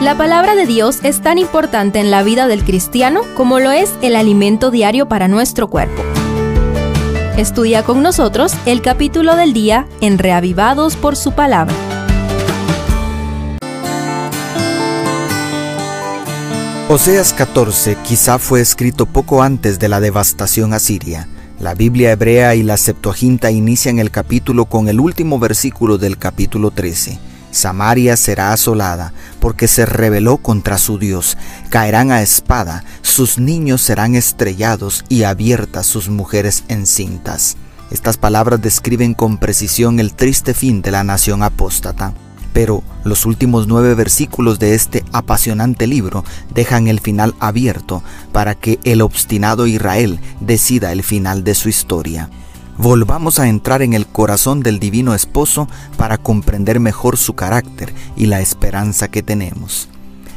La palabra de Dios es tan importante en la vida del cristiano como lo es el alimento diario para nuestro cuerpo. Estudia con nosotros el capítulo del día en Reavivados por su palabra. Oseas 14 quizá fue escrito poco antes de la devastación asiria. La Biblia hebrea y la Septuaginta inician el capítulo con el último versículo del capítulo 13. Samaria será asolada, porque se rebeló contra su Dios. Caerán a espada, sus niños serán estrellados y abiertas sus mujeres encintas. Estas palabras describen con precisión el triste fin de la nación apóstata. Pero los últimos nueve versículos de este apasionante libro dejan el final abierto para que el obstinado Israel decida el final de su historia volvamos a entrar en el corazón del divino esposo para comprender mejor su carácter y la esperanza que tenemos.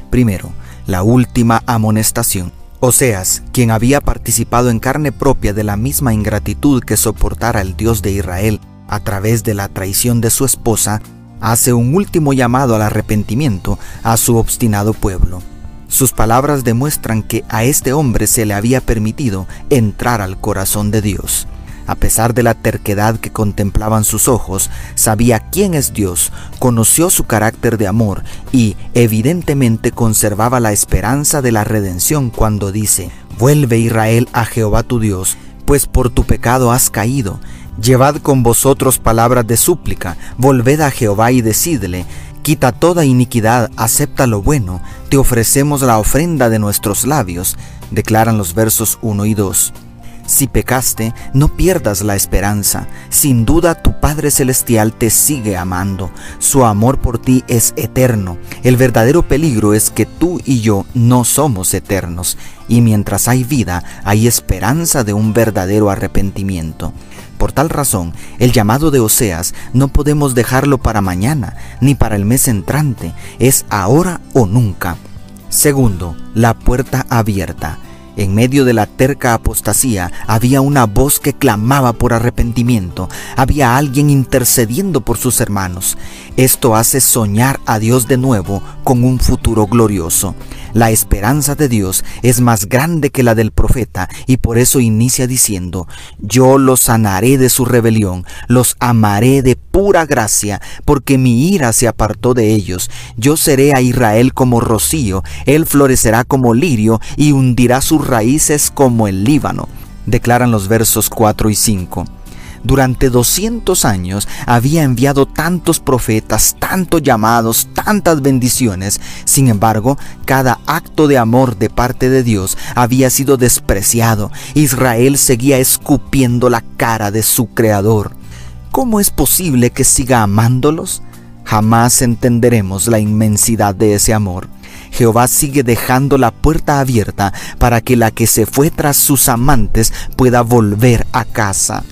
Primero, la última amonestación. Oseas, quien había participado en carne propia de la misma ingratitud que soportara el Dios de Israel a través de la traición de su esposa, hace un último llamado al arrepentimiento a su obstinado pueblo. Sus palabras demuestran que a este hombre se le había permitido entrar al corazón de Dios. A pesar de la terquedad que contemplaban sus ojos, sabía quién es Dios, conoció su carácter de amor y evidentemente conservaba la esperanza de la redención cuando dice, Vuelve Israel a Jehová tu Dios, pues por tu pecado has caído. Llevad con vosotros palabras de súplica, volved a Jehová y decidle, Quita toda iniquidad, acepta lo bueno, te ofrecemos la ofrenda de nuestros labios, declaran los versos 1 y 2. Si pecaste, no pierdas la esperanza. Sin duda tu Padre Celestial te sigue amando. Su amor por ti es eterno. El verdadero peligro es que tú y yo no somos eternos. Y mientras hay vida, hay esperanza de un verdadero arrepentimiento. Por tal razón, el llamado de Oseas no podemos dejarlo para mañana, ni para el mes entrante. Es ahora o nunca. Segundo, la puerta abierta. En medio de la terca apostasía había una voz que clamaba por arrepentimiento, había alguien intercediendo por sus hermanos. Esto hace soñar a Dios de nuevo con un futuro glorioso. La esperanza de Dios es más grande que la del profeta y por eso inicia diciendo, yo los sanaré de su rebelión, los amaré de pura gracia, porque mi ira se apartó de ellos. Yo seré a Israel como rocío, él florecerá como lirio y hundirá sus raíces como el Líbano, declaran los versos 4 y 5 durante 200 años había enviado tantos profetas, tantos llamados, tantas bendiciones. Sin embargo, cada acto de amor de parte de Dios había sido despreciado. Israel seguía escupiendo la cara de su Creador. ¿Cómo es posible que siga amándolos? Jamás entenderemos la inmensidad de ese amor. Jehová sigue dejando la puerta abierta para que la que se fue tras sus amantes pueda volver a casa.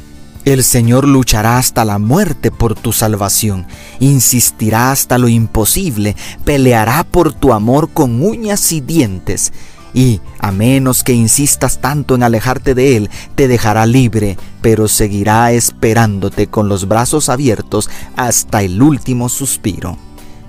El Señor luchará hasta la muerte por tu salvación, insistirá hasta lo imposible, peleará por tu amor con uñas y dientes, y, a menos que insistas tanto en alejarte de Él, te dejará libre, pero seguirá esperándote con los brazos abiertos hasta el último suspiro.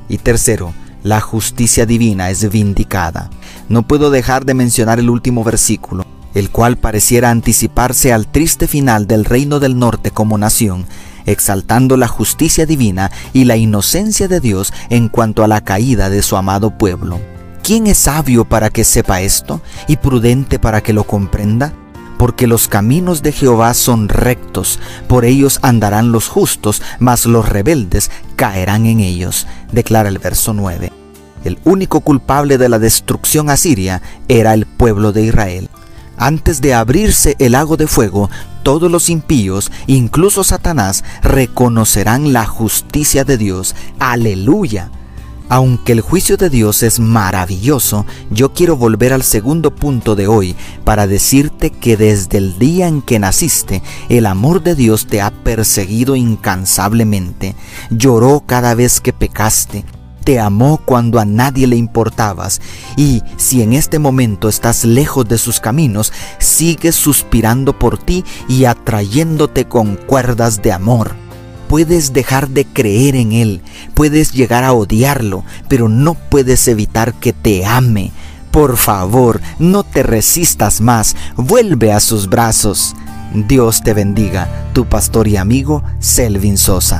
Y tercero, la justicia divina es vindicada. No puedo dejar de mencionar el último versículo el cual pareciera anticiparse al triste final del reino del norte como nación, exaltando la justicia divina y la inocencia de Dios en cuanto a la caída de su amado pueblo. ¿Quién es sabio para que sepa esto y prudente para que lo comprenda? Porque los caminos de Jehová son rectos, por ellos andarán los justos, mas los rebeldes caerán en ellos, declara el verso 9. El único culpable de la destrucción asiria era el pueblo de Israel. Antes de abrirse el lago de fuego, todos los impíos, incluso Satanás, reconocerán la justicia de Dios. Aleluya. Aunque el juicio de Dios es maravilloso, yo quiero volver al segundo punto de hoy para decirte que desde el día en que naciste, el amor de Dios te ha perseguido incansablemente. Lloró cada vez que pecaste, te amó cuando a nadie le importabas y si en este momento estás lejos de sus caminos, sigue suspirando por ti y atrayéndote con cuerdas de amor. puedes dejar de creer en Él, puedes llegar a odiarlo, pero no puedes evitar que te ame. Por favor, no te resistas más, vuelve a sus brazos. Dios te bendiga, tu pastor y amigo Selvin Sosa.